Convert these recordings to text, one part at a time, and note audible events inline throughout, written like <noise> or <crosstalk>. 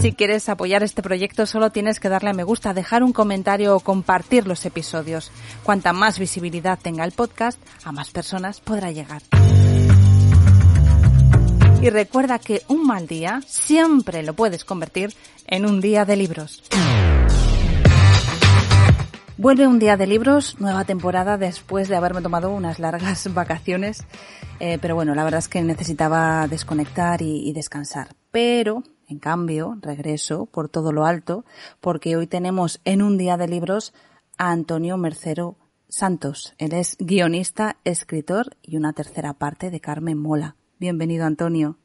Si quieres apoyar este proyecto solo tienes que darle a me gusta, dejar un comentario o compartir los episodios. Cuanta más visibilidad tenga el podcast, a más personas podrá llegar. Y recuerda que un mal día siempre lo puedes convertir en un día de libros. Vuelve un día de libros, nueva temporada después de haberme tomado unas largas <laughs> vacaciones. Eh, pero bueno, la verdad es que necesitaba desconectar y, y descansar. Pero, en cambio, regreso por todo lo alto porque hoy tenemos en un día de libros a Antonio Mercero Santos. Él es guionista, escritor y una tercera parte de Carmen Mola. Bienvenido, Antonio.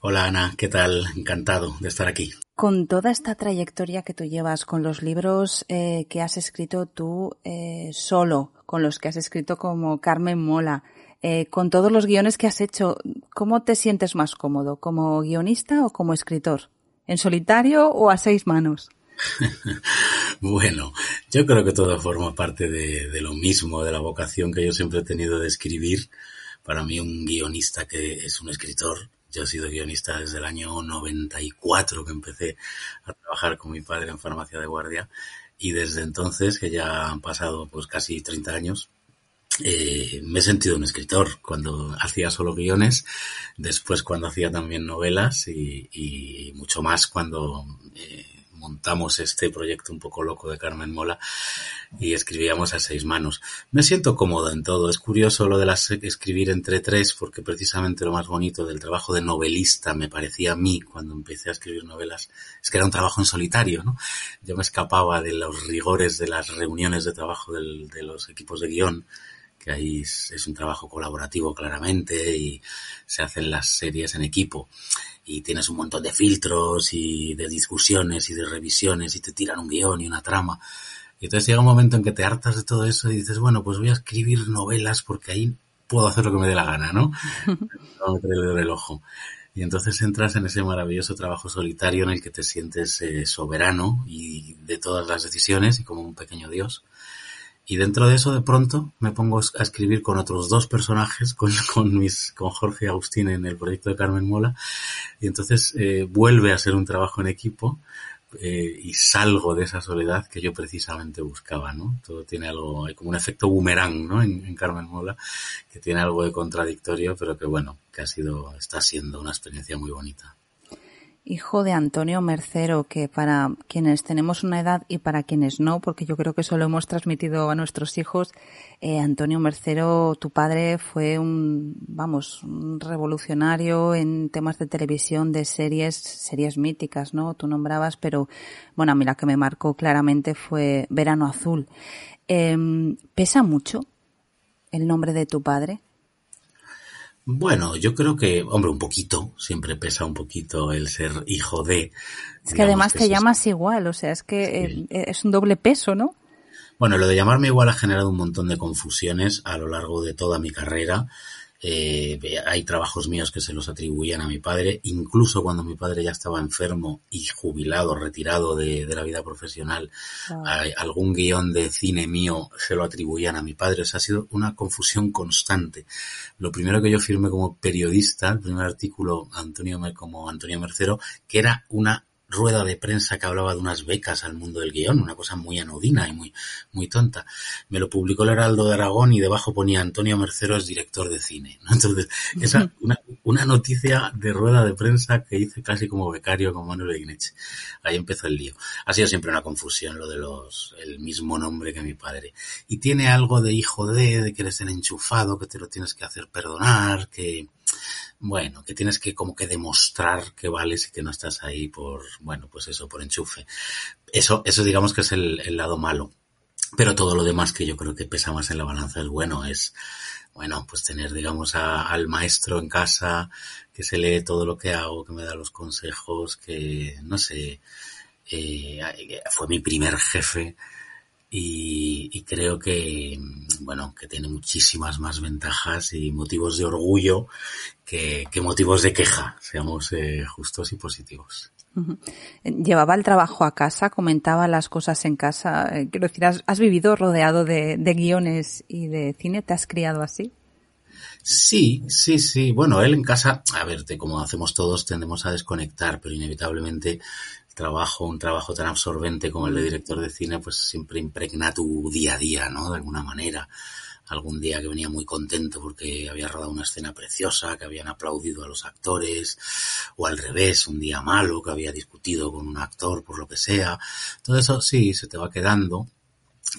Hola Ana, ¿qué tal? Encantado de estar aquí. Con toda esta trayectoria que tú llevas, con los libros eh, que has escrito tú eh, solo, con los que has escrito como Carmen Mola, eh, con todos los guiones que has hecho, ¿cómo te sientes más cómodo? ¿Como guionista o como escritor? ¿En solitario o a seis manos? <laughs> bueno, yo creo que todo forma parte de, de lo mismo, de la vocación que yo siempre he tenido de escribir para mí un guionista que es un escritor. Yo he sido guionista desde el año 94 que empecé a trabajar con mi padre en farmacia de guardia y desde entonces, que ya han pasado pues casi 30 años, eh, me he sentido un escritor cuando hacía solo guiones, después cuando hacía también novelas y, mucho más cuando eh, montamos este proyecto un poco loco de Carmen Mola y escribíamos a seis manos. Me siento cómodo en todo. Es curioso lo de las, escribir entre tres porque precisamente lo más bonito del trabajo de novelista me parecía a mí cuando empecé a escribir novelas es que era un trabajo en solitario, ¿no? Yo me escapaba de los rigores de las reuniones de trabajo de los equipos de guion que ahí es, un trabajo colaborativo claramente y se hacen las series en equipo y tienes un montón de filtros y de discusiones y de revisiones y te tiran un guion y una trama. Y entonces llega un momento en que te hartas de todo eso y dices, bueno, pues voy a escribir novelas porque ahí puedo hacer lo que me dé la gana, ¿no? <laughs> no en el ojo. Y entonces entras en ese maravilloso trabajo solitario en el que te sientes eh, soberano y de todas las decisiones y como un pequeño dios. Y dentro de eso, de pronto, me pongo a escribir con otros dos personajes, con, <laughs> con, mis, con Jorge y Agustín en el proyecto de Carmen Mola. Y entonces eh, vuelve a ser un trabajo en equipo eh, y salgo de esa soledad que yo precisamente buscaba, ¿no? Todo tiene algo, hay como un efecto boomerang, ¿no? En, en Carmen Mola, que tiene algo de contradictorio, pero que bueno, que ha sido, está siendo una experiencia muy bonita hijo de Antonio Mercero, que para quienes tenemos una edad y para quienes no, porque yo creo que eso lo hemos transmitido a nuestros hijos, eh, Antonio Mercero, tu padre fue un, vamos, un revolucionario en temas de televisión, de series, series míticas, ¿no? Tú nombrabas, pero bueno, a mí la que me marcó claramente fue Verano Azul. Eh, ¿Pesa mucho el nombre de tu padre? Bueno, yo creo que, hombre, un poquito, siempre pesa un poquito el ser hijo de. Es que además que te llamas es... igual, o sea, es que sí. es un doble peso, ¿no? Bueno, lo de llamarme igual ha generado un montón de confusiones a lo largo de toda mi carrera. Eh, hay trabajos míos que se los atribuían a mi padre, incluso cuando mi padre ya estaba enfermo y jubilado, retirado de, de la vida profesional, wow. hay, algún guion de cine mío se lo atribuían a mi padre. O sea, ha sido una confusión constante. Lo primero que yo firmé como periodista, el primer artículo Antonio como Antonio Mercero, que era una rueda de prensa que hablaba de unas becas al mundo del guion, una cosa muy anodina y muy, muy tonta. Me lo publicó el Heraldo de Aragón y debajo ponía Antonio Mercero es director de cine. Entonces, <laughs> esa, una, una noticia de rueda de prensa que hice casi como becario con Manuel Igneche. Ahí empezó el lío. Ha sido siempre una confusión lo de los, el mismo nombre que mi padre. Y tiene algo de hijo de, de que eres el enchufado, que te lo tienes que hacer perdonar, que, bueno, que tienes que como que demostrar que vales y que no estás ahí por, bueno, pues eso, por enchufe. Eso, eso digamos que es el, lado malo. Pero todo lo demás que yo creo que pesa más en la balanza es bueno, es, bueno, pues tener, digamos, a, al maestro en casa, que se lee todo lo que hago, que me da los consejos, que, no sé, eh, fue mi primer jefe, y, y, creo que, bueno, que tiene muchísimas más ventajas y motivos de orgullo que, que motivos de queja, seamos eh, justos y positivos. Llevaba el trabajo a casa, comentaba las cosas en casa. Eh, quiero decir, ¿has, has vivido rodeado de, de, guiones y de cine? ¿Te has criado así? Sí, sí, sí. Bueno, él en casa, a ver, como hacemos todos, tendemos a desconectar, pero inevitablemente trabajo, un trabajo tan absorbente como el de director de cine, pues siempre impregna tu día a día, ¿no? De alguna manera. Algún día que venía muy contento porque había rodado una escena preciosa, que habían aplaudido a los actores, o al revés, un día malo, que había discutido con un actor por lo que sea. Todo eso sí, se te va quedando.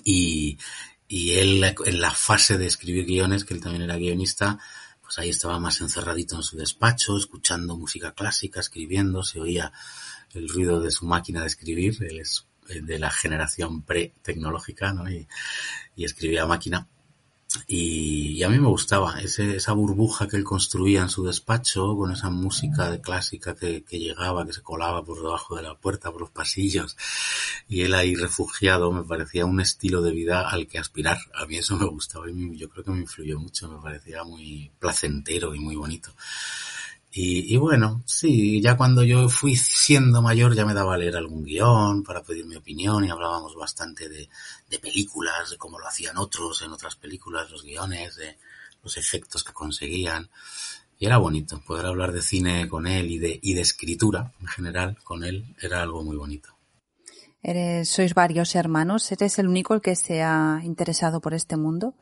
Y, y él en la fase de escribir guiones, que él también era guionista, pues ahí estaba más encerradito en su despacho, escuchando música clásica, escribiendo, se oía el ruido de su máquina de escribir, él es eh, de la generación pre-tecnológica, ¿no? Y, escribía a máquina. Y, a mí me gustaba esa burbuja que él construía en su despacho con esa música clásica que, que, llegaba, que se colaba por debajo de la puerta, por los pasillos. Y él ahí refugiado me parecía un estilo de vida al que aspirar. A mí eso me gustaba y yo creo que me influyó mucho, me parecía muy placentero y muy bonito. Y, bueno, sí, ya cuando yo fui siendo mayor ya me daba a leer algún guion para pedir mi opinión y hablábamos bastante de, de películas, de cómo lo hacían otros en otras películas, los guiones, de los efectos que conseguían. Y era bonito, poder hablar de cine con él y de, y de escritura en general con él era algo muy bonito. Eres, sois varios hermanos, ¿eres el único el que se ha interesado por este mundo?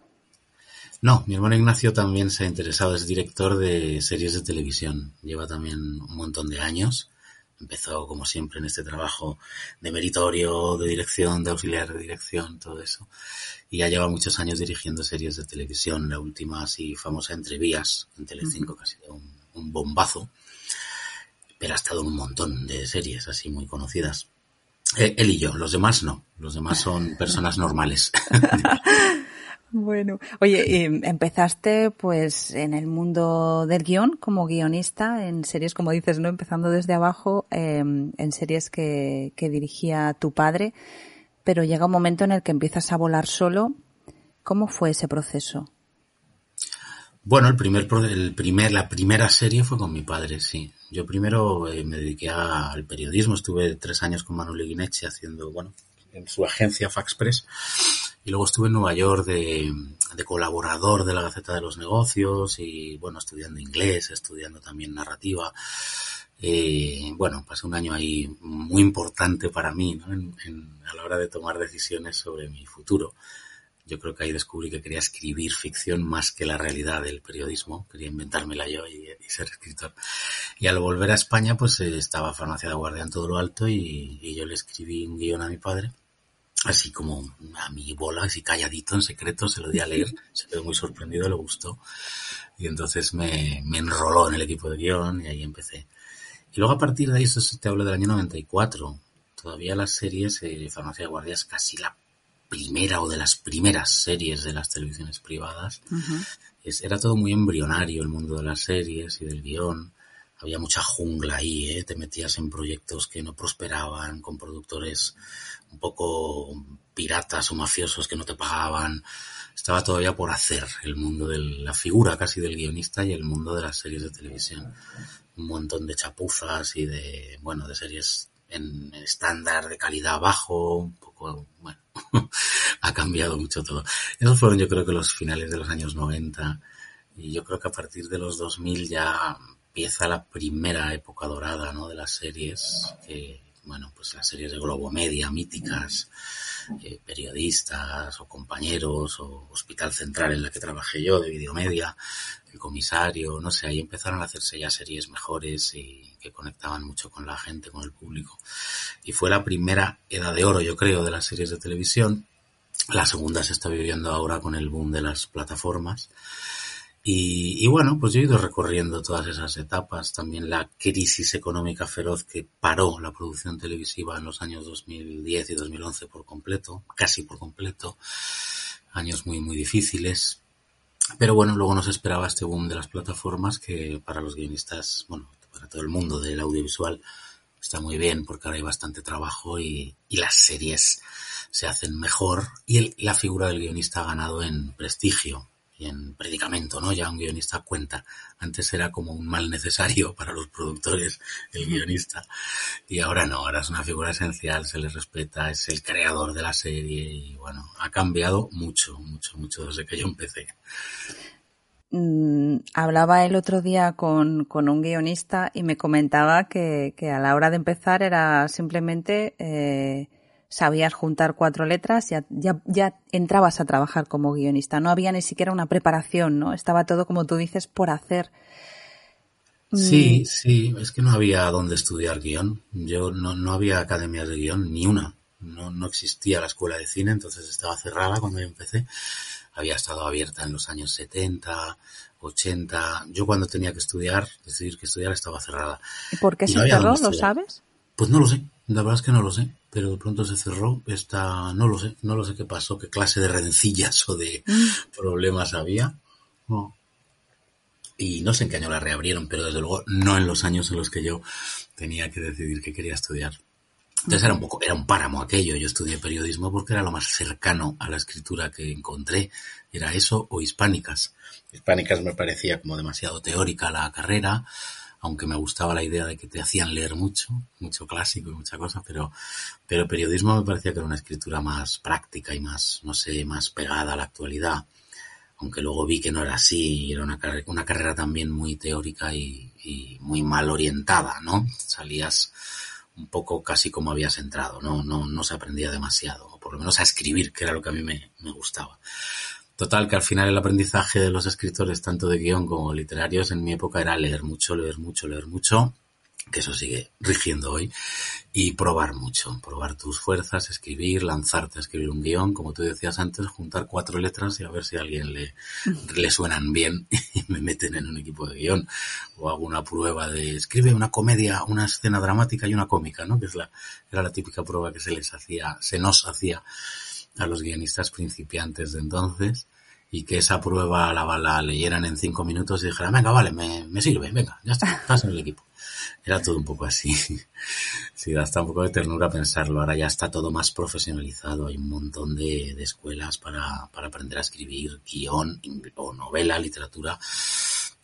No, mi hermano Ignacio también se ha interesado, es director de series de televisión. Lleva también un montón de años. Empezó, como siempre, en este trabajo de meritorio, de dirección, de auxiliar de dirección, todo eso. Y ya lleva muchos años dirigiendo series de televisión. La última así famosa Entrevías, en Telecinco, que ha sido un, un bombazo. Pero ha estado en un montón de series así muy conocidas. Eh, él y yo, los demás no. Los demás son <laughs> personas normales. <laughs> Bueno, oye, eh, empezaste pues en el mundo del guion como guionista en series, como dices, ¿no? Empezando desde abajo, eh, en series que, que, dirigía tu padre, pero llega un momento en el que empiezas a volar solo. ¿Cómo fue ese proceso? Bueno, el primer, el primer, la primera serie fue con mi padre, sí. Yo primero eh, me dediqué al periodismo, estuve tres años con Manuel Guineche haciendo, bueno, en su agencia Faxpress y luego estuve en Nueva York de, de, colaborador de la Gaceta de los Negocios y bueno, estudiando inglés, estudiando también narrativa. Eh, bueno, pasé un año ahí muy importante para mí ¿no? en, en, a la hora de tomar decisiones sobre mi futuro. Yo creo que ahí descubrí que quería escribir ficción más que la realidad del periodismo. Quería inventármela yo y, y ser escritor. Y al volver a España, pues eh, estaba Farmacia de Guardia en todo lo alto y, y yo le escribí un guion a mi padre así como a mi bola, así calladito, en secreto, se lo di a leer, <laughs> se quedó muy sorprendido, le gustó. Y entonces me, me enroló en el equipo de guion y ahí empecé. Y luego a partir de ahí, eso te hablo del año 94, todavía las series, eh, Farmacia de Guardia es casi la primera o de las primeras series de las televisiones privadas. Uh -huh. es, era todo muy embrionario el mundo de las series y del guion. Había mucha jungla ahí, ¿eh? te metías en proyectos que no prosperaban, con productores un poco piratas o mafiosos que no te pagaban. Estaba todavía por hacer el mundo de la figura casi del guionista y el mundo de las series de televisión. Un montón de chapuzas y de, bueno, de series en estándar de calidad bajo, un poco, bueno, <laughs> ha cambiado mucho todo. Esos fueron yo creo que los finales de los años 90 y yo creo que a partir de los 2000 ya empieza la primera época dorada, ¿no? De las series que bueno, pues las series de Globo Media, míticas, eh, periodistas o compañeros o Hospital Central en la que trabajé yo de Videomedia, el comisario, no sé, ahí empezaron a hacerse ya series mejores y que conectaban mucho con la gente, con el público. Y fue la primera edad de oro, yo creo, de las series de televisión. La segunda se está viviendo ahora con el boom de las plataformas. Y, bueno, pues yo he ido recorriendo todas esas etapas, también la crisis económica feroz que paró la producción televisiva en los años 2010 y 2011 por completo, casi por completo, años muy, muy difíciles. Pero bueno, luego nos esperaba este boom de las plataformas que para los guionistas, bueno, para todo el mundo del audiovisual está muy bien porque ahora hay bastante trabajo y, y las series se hacen mejor y el, la figura del guionista ha ganado en prestigio y en predicamento, ¿no? Ya un guionista cuenta. Antes era como un mal necesario <laughs> para los productores, el guionista, y ahora no, ahora es una figura esencial, se le respeta, es el creador de la serie y bueno, ha cambiado mucho, mucho, mucho desde que yo empecé. Mm, hablaba el otro día con, con, un guionista y me comentaba que, que, a la hora de empezar era simplemente eh, sabías juntar cuatro letras, ya, ya, ya entrabas a trabajar como guionista. No había ni siquiera una preparación, ¿no? Estaba todo, como tú dices, por hacer. Sí, sí, es que no había dónde estudiar guion. Yo no, no había academias de guion, ni una. No, no existía la escuela de cine, entonces estaba cerrada cuando yo empecé. Había estado abierta en los años 70, 80. Yo cuando tenía que estudiar, decidir que estudiar, estaba cerrada. ¿Y por qué y se no cerró? ¿Lo sabes? Pues no lo sé. La verdad es que no lo sé pero de pronto se cerró. Esta, no lo sé, no lo sé qué pasó, qué clase de rencillas o de mm. problemas había. No. Y no sé en qué año la reabrieron, pero desde luego no en los años en los que yo tenía que decidir que quería estudiar. Entonces era un poco, era un páramo aquello. Yo estudié periodismo porque era lo más cercano a la escritura que encontré. Era eso o hispánicas. Hispánicas me parecía como demasiado teórica la carrera aunque me gustaba la idea de que te hacían leer mucho, mucho clásico y mucha cosa, pero, pero periodismo me parecía que era una escritura más práctica y más, no sé, más pegada a la actualidad. Aunque luego vi que no era así, era una, una carrera también muy teórica y, muy mal orientada, ¿no? Salías un poco casi como habías entrado, no, no, no se aprendía demasiado, o por lo menos a escribir, que era lo que a mí me, me gustaba. Total, que al final el aprendizaje de los escritores, tanto de guion como literarios, en mi época era leer mucho, leer mucho, leer mucho, que eso sigue rigiendo hoy, y probar mucho, probar tus fuerzas, escribir, lanzarte a escribir un guion, como tú decías antes, juntar cuatro letras y a ver si a alguien le, le suenan bien <laughs> y me meten en un equipo de guion, o hago una prueba de escribe una comedia, una escena dramática y una cómica, ¿no? Que es la, era la típica prueba que se les hacía, se nos hacía a los guionistas principiantes de entonces y que esa prueba la, la leyeran en cinco minutos y dijeran, venga, vale, me, me sirve, venga, ya está, estás en el equipo. Era todo un poco así. <laughs> Sí, da hasta un poco de ternura pensarlo. Ahora ya está todo más profesionalizado. Hay un montón de, de escuelas para, para aprender a escribir guion o novela, literatura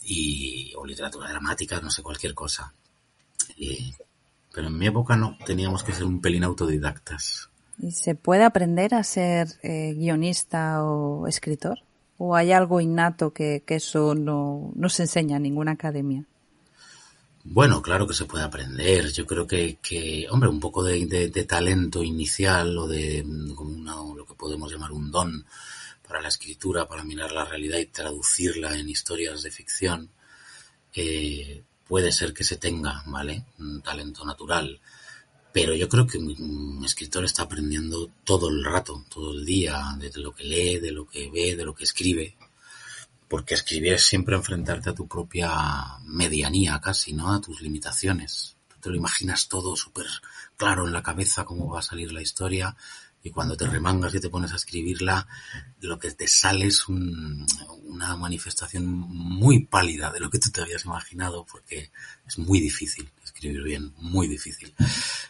y, o literatura dramática, no sé, cualquier cosa. Y, pero en mi época no, teníamos que ser un pelín autodidactas. ¿Y se puede aprender a ser eh, guionista o escritor? ¿O hay algo innato que, eso no, se enseña en ninguna academia? Bueno, claro que se puede aprender. Yo creo que, que hombre, un poco de, talento inicial o de como una, lo que podemos llamar un don para la escritura, para mirar la realidad y traducirla en historias de ficción, eh, puede ser que se tenga, ¿vale? Un talento natural pero yo creo que un escritor está aprendiendo todo el rato, todo el día, de lo que lee, de lo que ve, de lo que escribe. Porque escribir es siempre enfrentarte a tu propia medianía casi, ¿no? A tus limitaciones. Tú te lo imaginas todo súper claro en la cabeza cómo va a salir la historia y cuando te remangas y te pones a escribirla, lo que te sale es un, una manifestación muy pálida de lo que tú te habías imaginado porque es muy difícil escribir bien, muy difícil.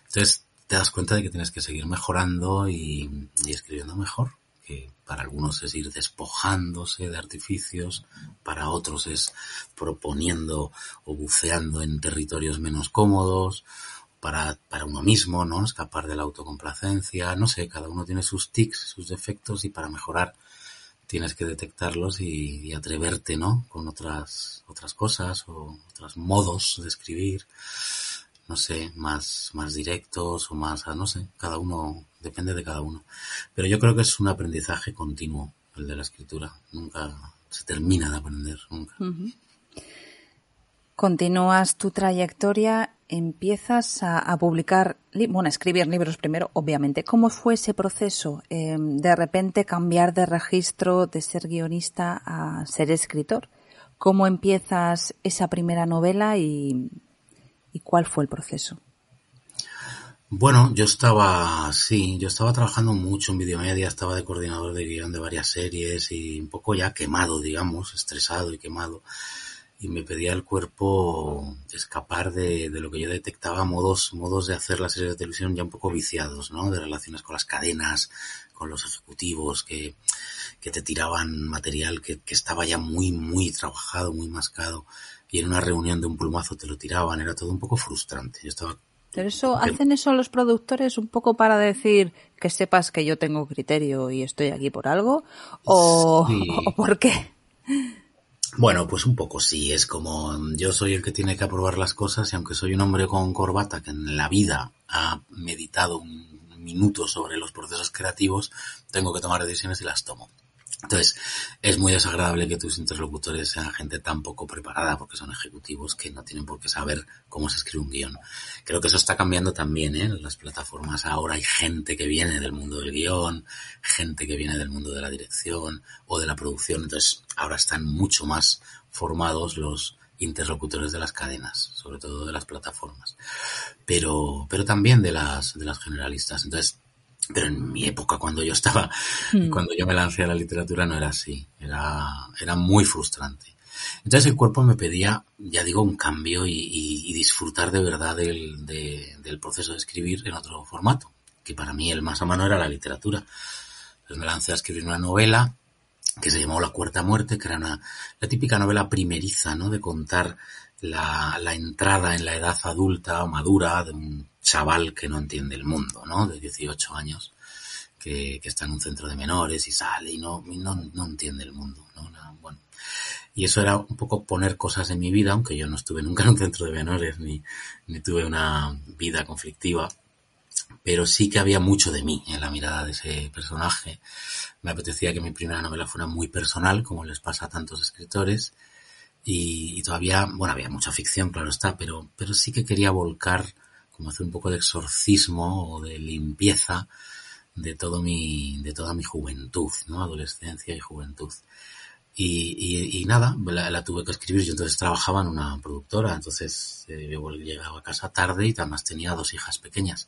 Entonces te das cuenta de que tienes que seguir mejorando y, y escribiendo mejor, que para algunos es ir despojándose de artificios, para otros es proponiendo o buceando en territorios menos cómodos, para, para uno mismo, ¿no? Escapar de la autocomplacencia, no sé, cada uno tiene sus tics, sus defectos y para mejorar tienes que detectarlos y, atreverte, ¿no? Con otras, otras cosas o otros modos de escribir. no sé, más, más directos o más, no sé, cada uno, depende de cada uno. Pero yo creo que es un aprendizaje continuo el de la escritura. Nunca se termina de aprender, nunca. Continúas tu trayectoria, empiezas a, publicar, bueno, a escribir libros primero, obviamente. ¿Cómo fue ese proceso eh, de repente cambiar de registro de ser guionista a ser escritor? ¿Cómo empiezas esa primera novela y, y cuál fue el proceso? Bueno, yo estaba, sí, yo estaba trabajando mucho en videomedia, estaba de coordinador de guion de varias series y un poco ya quemado, digamos, estresado y quemado y me pedía el cuerpo escapar de, de, lo que yo detectaba modos, modos de hacer las series de televisión ya un poco viciados, ¿no? De relaciones con las cadenas, con los ejecutivos que, que te tiraban material que, que estaba ya muy, muy trabajado, muy mascado y en una reunión de un plumazo te lo tiraban, era todo un poco frustrante. Yo estaba pero eso, ¿hacen eso los productores un poco para decir que sepas que yo tengo criterio y estoy aquí por algo? ¿O, ¿o por qué? Bueno, pues un poco sí, es como yo soy el que tiene que aprobar las cosas y aunque soy un hombre con corbata que en la vida ha meditado un minuto sobre los procesos creativos, tengo que tomar decisiones y las tomo. Entonces, es muy desagradable que tus interlocutores sean gente tan poco preparada porque son ejecutivos que no tienen por qué saber cómo se escribe un guion. Creo que eso está cambiando también, ¿eh? En las plataformas ahora hay gente que viene del mundo del guion, gente que viene del mundo de la dirección o de la producción. Entonces, ahora están mucho más formados los interlocutores de las cadenas, sobre todo de las plataformas. Pero, pero también de las, de las generalistas. Entonces, pero en mi época, cuando yo estaba, hmm. cuando yo me lancé a la literatura, no era así. Era, era muy frustrante. Entonces el cuerpo me pedía, ya digo, un cambio y, disfrutar de verdad del, del proceso de escribir en otro formato, que para mí el más a mano era la literatura. Entonces me lancé a escribir una novela que se llamó La Cuarta Muerte, que era una, la típica novela primeriza, ¿no? De contar la, entrada en la edad adulta o madura de un chaval que no entiende el mundo, ¿no? De 18 años, que, que está en un centro de menores y sale y no, no, no entiende el mundo, ¿no? bueno. Y eso era un poco poner cosas en mi vida, aunque yo no estuve nunca en un centro de menores ni, ni tuve una vida conflictiva, pero sí que había mucho de mí en la mirada de ese personaje. Me apetecía que mi primera novela fuera muy personal, como les pasa a tantos escritores, y, y, todavía, bueno, había mucha ficción, claro está, pero, pero sí que quería volcar como hacer un poco de exorcismo o de limpieza de todo mi, de toda mi juventud, ¿no? Adolescencia y juventud. Y, y, nada, la, tuve que escribir. Yo entonces trabajaba en una productora, entonces eh, yo llegaba a casa tarde y además tenía dos hijas pequeñas.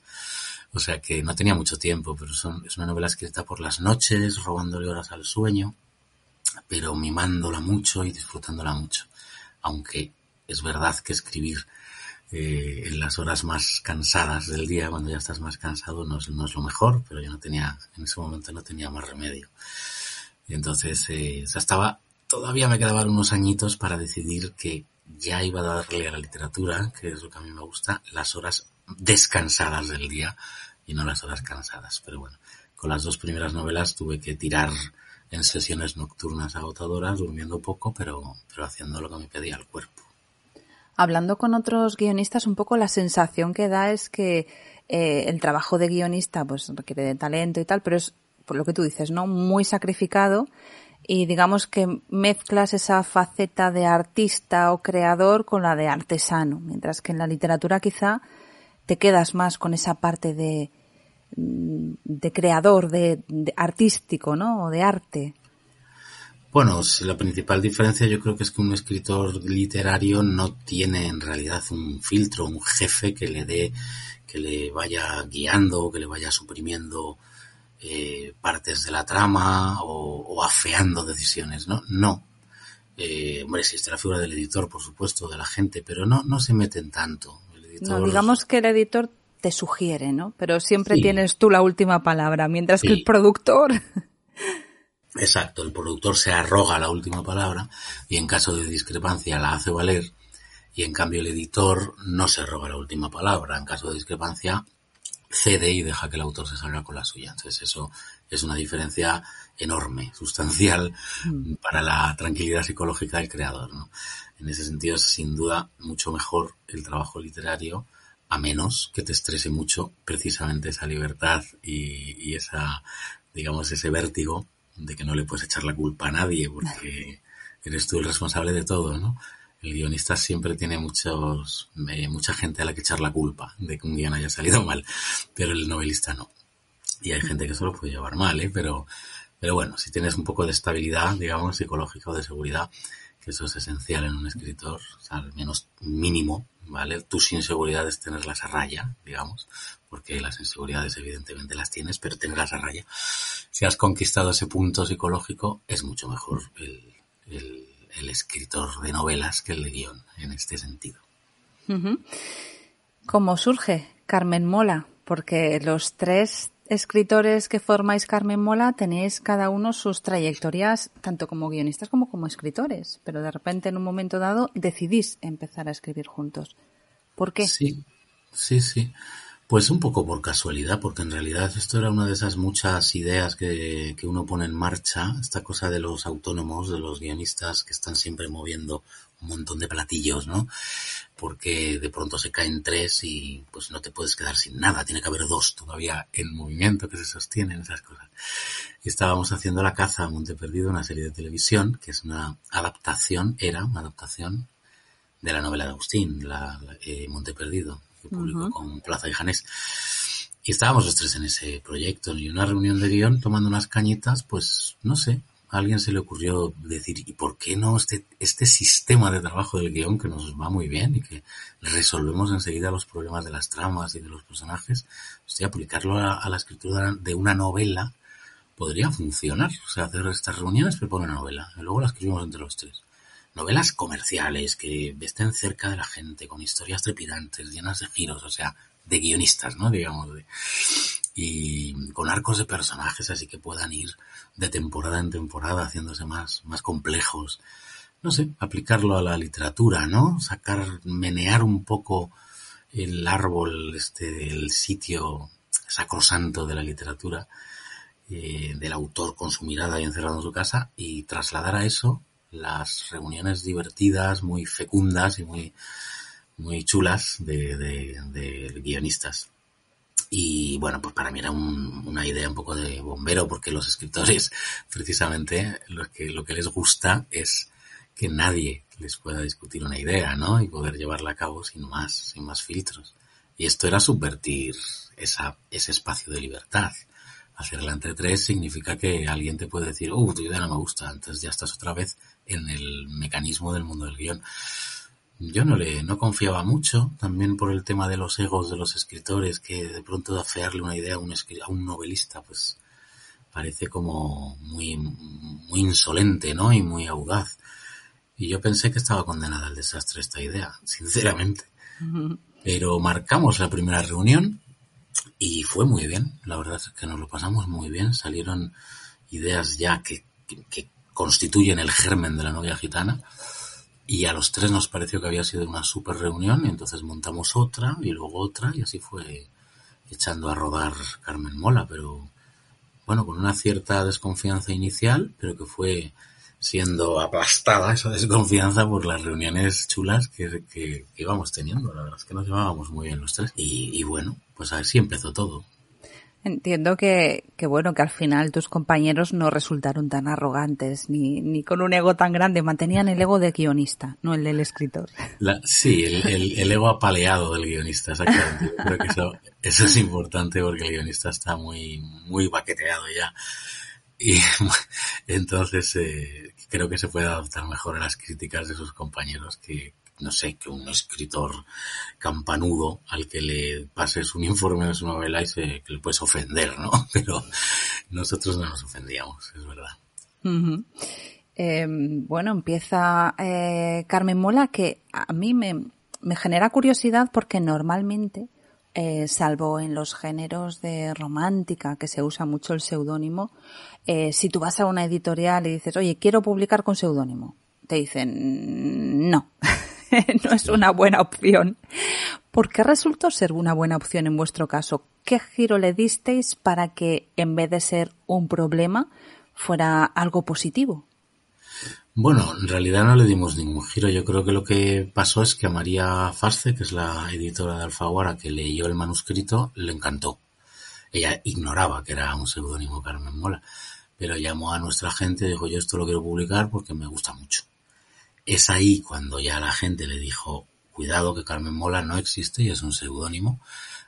O sea que no tenía mucho tiempo, pero son, es una novela escrita por las noches, robándole horas al sueño, pero mimándola mucho y disfrutándola mucho. Aunque es verdad que escribir eh, en las horas más cansadas del día, cuando ya estás más cansado, no es, no es lo mejor, pero yo no tenía, en ese momento no tenía más remedio. Entonces, eh, estaba, todavía me quedaban unos añitos para decidir que ya iba a darle a la literatura, que es lo que a mí me gusta, las horas descansadas del día y no las horas cansadas. Pero bueno, con las dos primeras novelas tuve que tirar en sesiones nocturnas agotadoras, durmiendo poco, pero, pero haciendo lo que me pedía el cuerpo hablando con otros guionistas, un poco la sensación que da es que eh, el trabajo de guionista pues requiere de talento y tal, pero es, por lo que tú dices, ¿no? Muy sacrificado y digamos que mezclas esa faceta de artista o creador con la de artesano, mientras que en la literatura quizá te quedas más con esa parte de, de creador, de, de artístico, ¿no? O de arte. Bueno, la principal diferencia yo creo que es que un escritor literario no tiene en realidad un filtro, un jefe que le dé, que le vaya guiando, que le vaya suprimiendo eh, partes de la trama o, afeando decisiones, ¿no? No. Eh, hombre, existe la figura del editor, por supuesto, de la gente, pero no, no se meten tanto. No, digamos que el editor te sugiere, ¿no? Pero siempre tienes tú la última palabra, mientras que el productor Exacto, el productor se arroga la última palabra y en caso de discrepancia la hace valer y en cambio el editor no se arroga la última palabra. En caso de discrepancia cede y deja que el autor se salga con la suya. Entonces eso es una diferencia enorme, sustancial mm. para la tranquilidad psicológica del creador. ¿no? En ese sentido es sin duda mucho mejor el trabajo literario a menos que te estrese mucho precisamente esa libertad y, y esa, digamos, ese vértigo de que no le puedes echar la culpa a nadie porque eres tú el responsable de todo, ¿no? El guionista siempre tiene muchos, eh, mucha gente a la que echar la culpa de que un guion haya salido mal, pero el novelista no. Y hay gente que solo puede llevar mal, ¿eh? Pero, pero bueno, si tienes un poco de estabilidad, digamos, psicológica o de seguridad, eso es esencial en un escritor, al menos mínimo, ¿vale? Tus inseguridades tenerlas a raya, digamos, porque las inseguridades evidentemente las tienes, pero tenerlas a raya. Si has conquistado ese punto psicológico, es mucho mejor el, el, el escritor de novelas que el de guion, en este sentido. ¿Cómo surge Carmen Mola? Porque los tres escritores que formáis Carmen Mola tenéis cada uno sus trayectorias, tanto como guionistas como como escritores, pero de repente en un momento dado decidís empezar a escribir juntos. ¿Por qué? Sí, sí, sí. Pues un poco por casualidad, porque en realidad esto era una de esas muchas ideas que, que, uno pone en marcha, esta cosa de los autónomos, de los guionistas que están siempre moviendo un montón de platillos, ¿no? Porque de pronto se caen tres y pues no te puedes quedar sin nada, tiene que haber dos todavía en movimiento que se sostienen, esas cosas. Y estábamos haciendo La caza a Monte Perdido, una serie de televisión, que es una adaptación, era una adaptación de la novela de Agustín, la, la eh, Monte Perdido que publicó uh -huh. con Plaza y Janés. Y estábamos los tres en ese proyecto y en una reunión de guion tomando unas cañitas, pues no sé, alguien se le ocurrió decir, ¿y por qué no este, este sistema de trabajo del guion que nos va muy bien y que resolvemos enseguida los problemas de las tramas y de los personajes? Hostia, aplicarlo a, a la escritura de una novela podría funcionar. O sea, hacer estas reuniones propone una novela y luego la escribimos entre los tres novelas comerciales que estén cerca de la gente, con historias trepidantes, llenas de giros, o sea, de guionistas, ¿no? Digamos, de, y con arcos de personajes así que puedan ir de temporada en temporada haciéndose más, más complejos. No sé, aplicarlo a la literatura, ¿no? Sacar, menear un poco el árbol, este, del sitio sacrosanto de la literatura, eh, del autor con su mirada y encerrado en su casa, y trasladar a eso las reuniones divertidas, muy fecundas y muy, muy chulas de, de, de guionistas. Y bueno, pues para mí era un, una idea un poco de bombero, porque los escritores, <laughs> precisamente, lo que, lo que les gusta es que nadie les pueda discutir una idea, ¿no? Y poder llevarla a cabo sin más, sin más filtros. Y esto era subvertir esa, ese espacio de libertad. Hacerla entre tres significa que alguien te puede decir, uh, tu idea no me gusta, entonces ya estás otra vez en el mecanismo del mundo del guion. Yo no le, no confiaba mucho, también por el tema de los egos de los escritores, que de pronto afearle una idea a un, a un novelista, pues parece como muy, muy insolente, ¿no? Y muy audaz. Y yo pensé que estaba condenada al desastre esta idea, sinceramente. <laughs> Pero marcamos la primera reunión y fue muy bien. La verdad es que nos lo pasamos muy bien. Salieron ideas ya que, que, que constituyen el germen de la novia gitana. Y a los tres nos pareció que había sido una super reunión y entonces montamos otra y luego otra y así fue echando a rodar Carmen Mola, pero bueno, con una cierta desconfianza inicial, pero que fue siendo aplastada esa desconfianza por las reuniones chulas que, que, íbamos teniendo. La verdad es que nos llevábamos muy bien los tres. Y, y bueno, pues así empezó todo. Entiendo que, que, bueno, que al final tus compañeros no resultaron tan arrogantes ni, ni con un ego tan grande, mantenían el ego del guionista, no el del escritor. La, sí, el, el, el, ego apaleado del guionista, exactamente. Creo que eso, eso es importante porque el guionista está muy, muy baqueteado ya. Y <laughs> entonces eh, creo que se puede adaptar mejor a las críticas de sus compañeros que, no sé, que un escritor campanudo al que le pases un informe de su novela y se, que le puedes ofender, ¿no? <laughs> Pero nosotros no nos ofendíamos, es verdad. Eh, bueno, empieza eh, Carmen Mola, que a mí me, me genera curiosidad porque normalmente, eh, salvo en los géneros de romántica, que se usa mucho el seudónimo, eh, si tú vas a una editorial y dices, oye, quiero publicar con seudónimo, te dicen, no. <laughs> <laughs> no es una buena opción. ¿Por qué resultó ser una buena opción en vuestro caso? ¿Qué giro le disteis para que, en vez de ser un problema, fuera algo positivo? Bueno, en realidad no le dimos ningún giro. Yo creo que lo que pasó es que a María Fasce, que es la editora de Alfaguara, que leyó el manuscrito, le encantó. Ella ignoraba que era un seudónimo Carmen Mola, pero llamó a nuestra gente y dijo, yo esto lo quiero publicar porque me gusta mucho. Es ahí cuando ya la gente le dijo, cuidado que Carmen Mola no existe y es un seudónimo.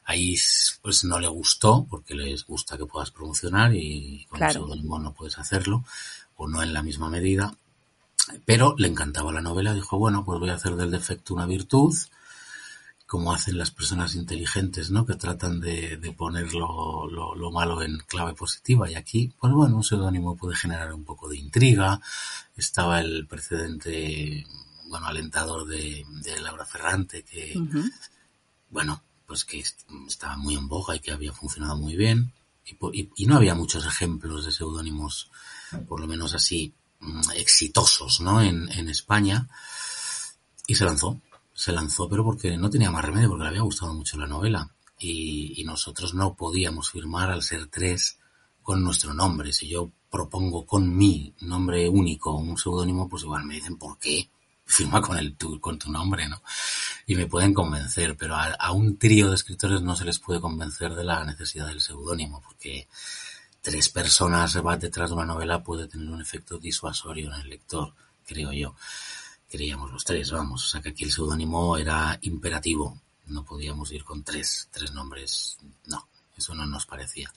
Ahí pues no le gustó porque les gusta que puedas promocionar y con el seudónimo no puedes hacerlo o no en la misma medida. Pero le encantaba la novela, dijo, bueno, pues voy a hacer del defecto una virtud, como hacen las personas inteligentes, ¿no? Que tratan de, poner lo, lo, malo en clave positiva. Y aquí, pues bueno, un seudónimo puede generar un poco de intriga. Estaba el precedente bueno, alentador de, Laura Ferrante, que, bueno, pues que estaba muy en boga y que había funcionado muy bien. Y, no había muchos ejemplos de seudónimos, por lo menos así, mm, exitosos, ¿no? En, España. Y se lanzó. Se lanzó, pero porque no tenía más remedio, porque le había gustado mucho la novela. Y, y nosotros no podíamos firmar al ser tres con nuestro nombre. Si yo propongo con mi nombre único un seudónimo, pues igual me dicen por qué firma con el tu, con tu nombre, ¿no? Y me pueden convencer, pero a, un trío de escritores no se les puede convencer de la necesidad del seudónimo, porque tres personas detrás de una novela puede tener un efecto disuasorio en el lector, creo yo. Creíamos los tres, vamos, o sea que aquí el seudónimo era imperativo, no podíamos ir con tres, tres nombres, no, eso no nos parecía.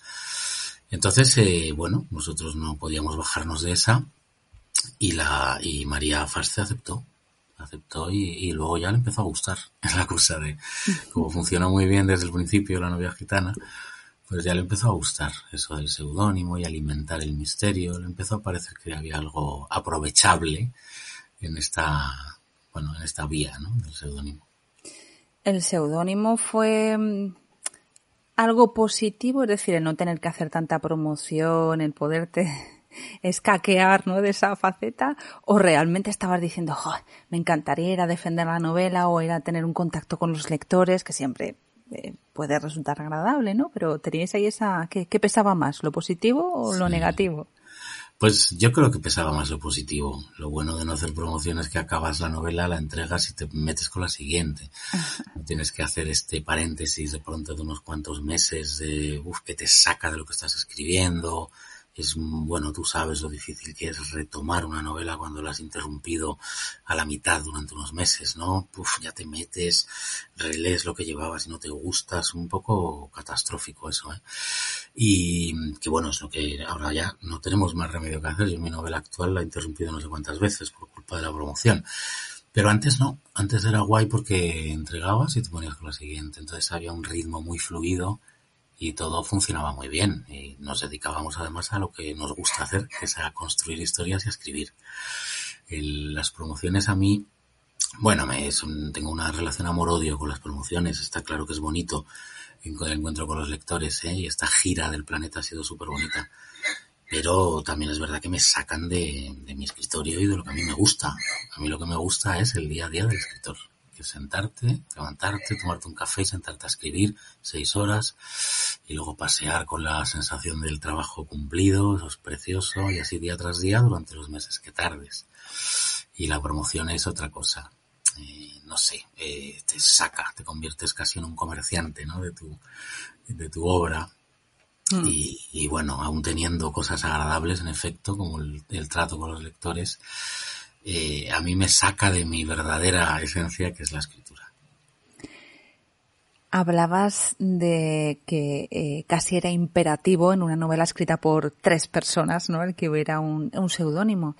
Entonces, eh, bueno, nosotros no podíamos bajarnos de esa y la y María Farce aceptó aceptó y, luego ya le empezó a gustar. <laughs> La cosa de, como funcionó muy bien desde el principio la novia gitana, pues ya le empezó a gustar eso del seudónimo y alimentar el misterio. Le empezó a parecer que había algo aprovechable en esta, bueno, en esta vía, ¿no? Del seudónimo. El seudónimo fue mm, algo positivo, es decir, el no tener que hacer tanta promoción, el poderte <laughs> escaquear ¿no? de esa faceta o realmente estabas diciendo, me encantaría ir a defender la novela o ir a tener un contacto con los lectores, que siempre eh, puede resultar agradable, ¿no? Pero teníais ahí esa, ¿qué, pesaba más, lo positivo o lo negativo? Pues yo creo que pesaba más lo positivo. Lo bueno de no hacer promoción es que acabas la novela, la entregas y te metes con la siguiente. No <laughs> tienes que hacer este paréntesis de pronto de unos cuantos meses de, uf, que te saca de lo que estás escribiendo, es, bueno, tú sabes lo difícil que es retomar una novela cuando la has interrumpido a la mitad durante unos meses, ¿no? Uf, ya te metes, relees lo que llevabas y no te gusta, es un poco catastrófico eso, ¿eh? Y que bueno, es lo que ahora ya no tenemos más remedio que hacer. Yo mi novela actual la he interrumpido no sé cuántas veces por culpa de la promoción. Pero antes no, antes era guay porque entregabas y te ponías con la siguiente. Entonces había un ritmo muy fluido y todo funcionaba muy bien y nos dedicábamos además a lo que nos gusta hacer, que es a construir historias y a escribir. las promociones a mí, bueno, me, tengo una relación amor-odio con las promociones, está claro que es bonito el encuentro con los lectores ¿eh? y esta gira del planeta ha sido súper bonita. Pero también es verdad que me sacan de, de mi escritorio y de lo que a mí me gusta. A mí lo que me gusta es el día a día del escritor sentarte, levantarte, tomarte un café, sentarte a escribir seis horas y luego pasear con la sensación del trabajo cumplido, eso es precioso, y así día tras día durante los meses que tardes. Y la promoción es otra cosa. Eh, no sé, eh, te saca, te conviertes casi en un comerciante, ¿no? De tu, de tu obra. Mm. Y, bueno, aún teniendo cosas agradables, en efecto, como el trato con los lectores, eh, a mí me saca de mi verdadera esencia, que es la escritura. Hablabas de que eh, casi era imperativo en una novela escrita por tres personas, ¿no? El que hubiera un, un seudónimo.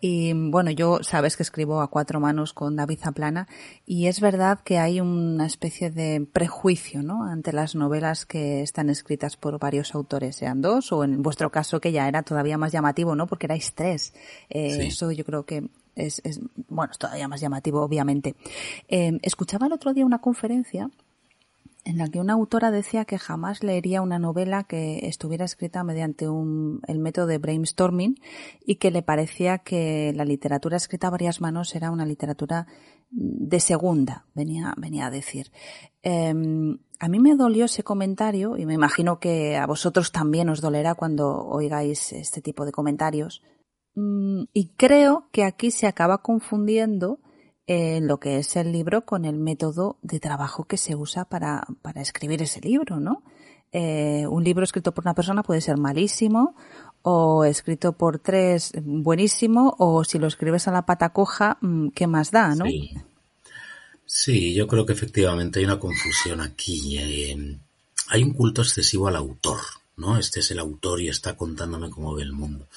Y bueno, yo sabes que escribo a cuatro manos con David Zaplana y es verdad que hay una especie de prejuicio, ¿no? Ante las novelas que están escritas por varios autores, sean dos o en vuestro caso que ya era todavía más llamativo, ¿no? Porque erais tres. Eh, Eso yo creo que es, es, bueno, es todavía más llamativo, obviamente. Eh, escuchaba el otro día una conferencia en la que una autora decía que jamás leería una novela que estuviera escrita mediante un, el método de brainstorming y que le parecía que la literatura escrita a varias manos era una literatura de segunda, venía, venía a decir. Eh, a mí me dolió ese comentario y me imagino que a vosotros también os dolerá cuando oigáis este tipo de comentarios, y creo que aquí se acaba confundiendo eh, lo que es el libro con el método de trabajo que se usa para, para escribir ese libro, ¿no? Eh, un libro escrito por una persona puede ser malísimo o escrito por tres buenísimo o si lo escribes a la pata coja, mm, ¿qué más da, no? Sí. Sí, yo creo que efectivamente hay una confusión aquí. Eh, hay un culto excesivo al autor, ¿no? Este es el autor y está contándome cómo ve el mundo.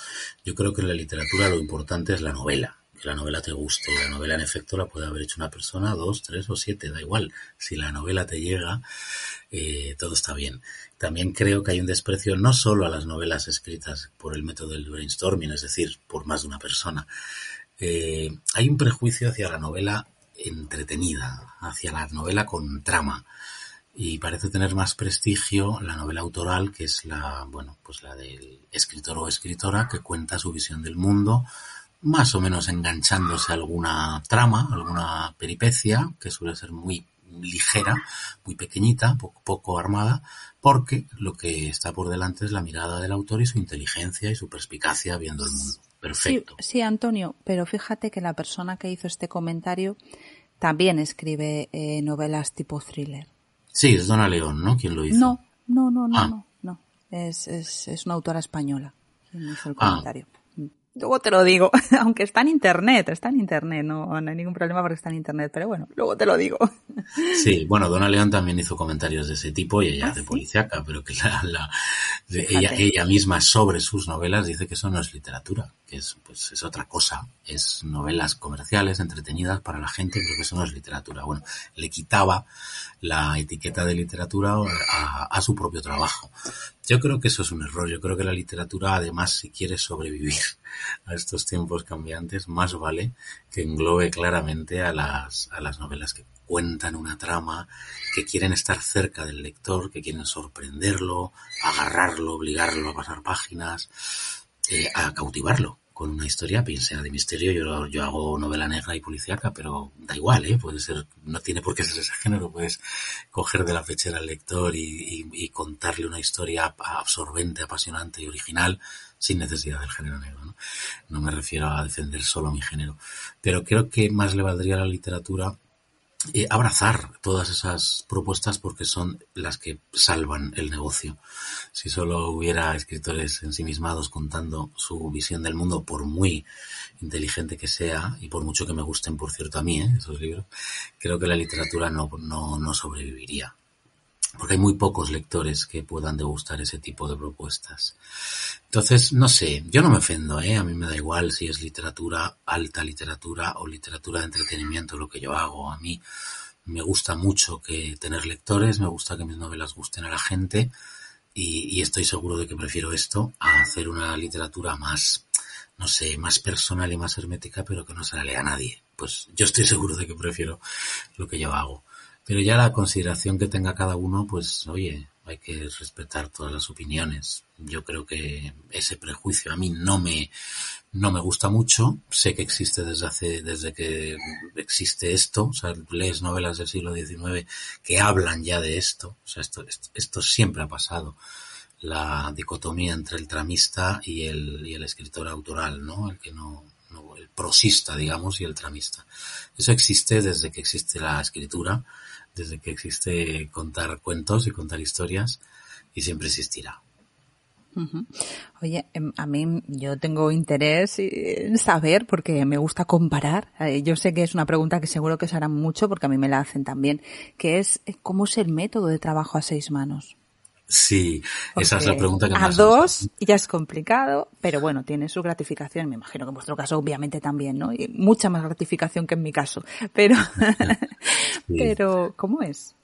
Yo creo que en la literatura lo importante es la novela, que la novela te guste. La novela en efecto la puede haber hecho una persona, dos, tres o siete, da igual. Si la novela te llega, eh, todo está bien. También creo que hay un desprecio no solo a las novelas escritas por el método del brainstorming, es decir, por más de una persona. Eh, hay un prejuicio hacia la novela entretenida, hacia la novela con trama y parece tener más prestigio la novela autoral, que es la, bueno, pues la del escritor o escritora que cuenta su visión del mundo, más o menos enganchándose a alguna trama, alguna peripecia, que suele ser muy ligera, muy pequeñita, poco, poco armada, porque lo que está por delante es la mirada del autor y su inteligencia y su perspicacia viendo el mundo. Perfecto. Sí, sí, Antonio, pero fíjate que la persona que hizo este comentario también escribe eh, novelas tipo thriller. Sí, es Dona León, ¿no? ¿Quién lo hizo? No, no, no, no, Ah. no, no. Es, es, es una autora española quien hizo el Ah. comentario. Mm. Luego te lo digo, <laughs> aunque está en internet, está en internet, no, no hay ningún problema porque está en internet, pero bueno, luego te lo digo. <laughs> Sí, bueno, Dona León también hizo comentarios de ese tipo y ella ¿Ah, hace sí? policíaca, pero que la, la- ella, ella misma sobre sus novelas dice que eso no es literatura, que es, pues, es otra cosa, es novelas comerciales, entretenidas para la gente, pero que eso no es literatura. Bueno, le quitaba la etiqueta de literatura a, a su propio trabajo. Yo creo que eso es un error. Yo creo que la literatura, además, si quiere sobrevivir a estos tiempos cambiantes, más vale que englobe claramente a las, a las novelas que cuentan una trama, que quieren estar cerca del lector, que quieren sorprenderlo, agarrarlo, obligarlo a pasar páginas, eh, a cautivarlo con una historia, bien de misterio, yo, yo hago novela negra y policíaca, pero da igual, ¿eh? puede ser, no tiene por qué ser ese género, puedes coger de la pechera al lector y- y contarle una historia absorbente, apasionante y original sin necesidad del género negro. ¿no? no me refiero a defender solo mi género, pero creo que más le valdría a la literatura eh, abrazar todas esas propuestas porque son las que salvan el negocio. Si solo hubiera escritores ensimismados contando su visión del mundo, por muy inteligente que sea, y por mucho que me gusten, por cierto, a mí, ¿eh? esos libros, creo que la literatura no, no, no sobreviviría. Porque hay muy pocos lectores que puedan degustar ese tipo de propuestas. Entonces, no sé, yo no me ofendo, ¿eh? A mí me da igual si es literatura, alta literatura o literatura de entretenimiento lo que yo hago. A mí me gusta mucho que tener lectores, me gusta que mis novelas gusten a la gente y, y estoy seguro de que prefiero esto a hacer una literatura más, no sé, más personal y más hermética, pero que no se la lea a nadie. Pues yo estoy seguro de que prefiero lo que yo hago. Pero ya la consideración que tenga cada uno, pues oye, hay que respetar todas las opiniones. Yo creo que ese prejuicio a mí no me, no me gusta mucho. Sé que existe desde hace, desde que existe esto. O sea, lees novelas del siglo XIX que hablan ya de esto. O sea, esto, esto, esto siempre ha pasado. La dicotomía entre el tramista y el, y el escritor autoral, ¿no? El que no, no, el prosista, digamos, y el tramista. Eso existe desde que existe la escritura, desde que existe contar cuentos y contar historias, y siempre existirá. Oye, em, a mí yo tengo interés en saber porque me gusta comparar. Eh, Yo sé que es una pregunta que seguro que se harán mucho porque a mí me la hacen también, que es eh, cómo es el método de trabajo a seis manos. Sí, esa es la pregunta que a más dos ya es complicado, pero bueno, tiene su gratificación. Me imagino que en vuestro caso obviamente también, ¿no? Y mucha más gratificación que en mi caso. Pero, <laughs> Sí. <laughs> pero ¿cómo es?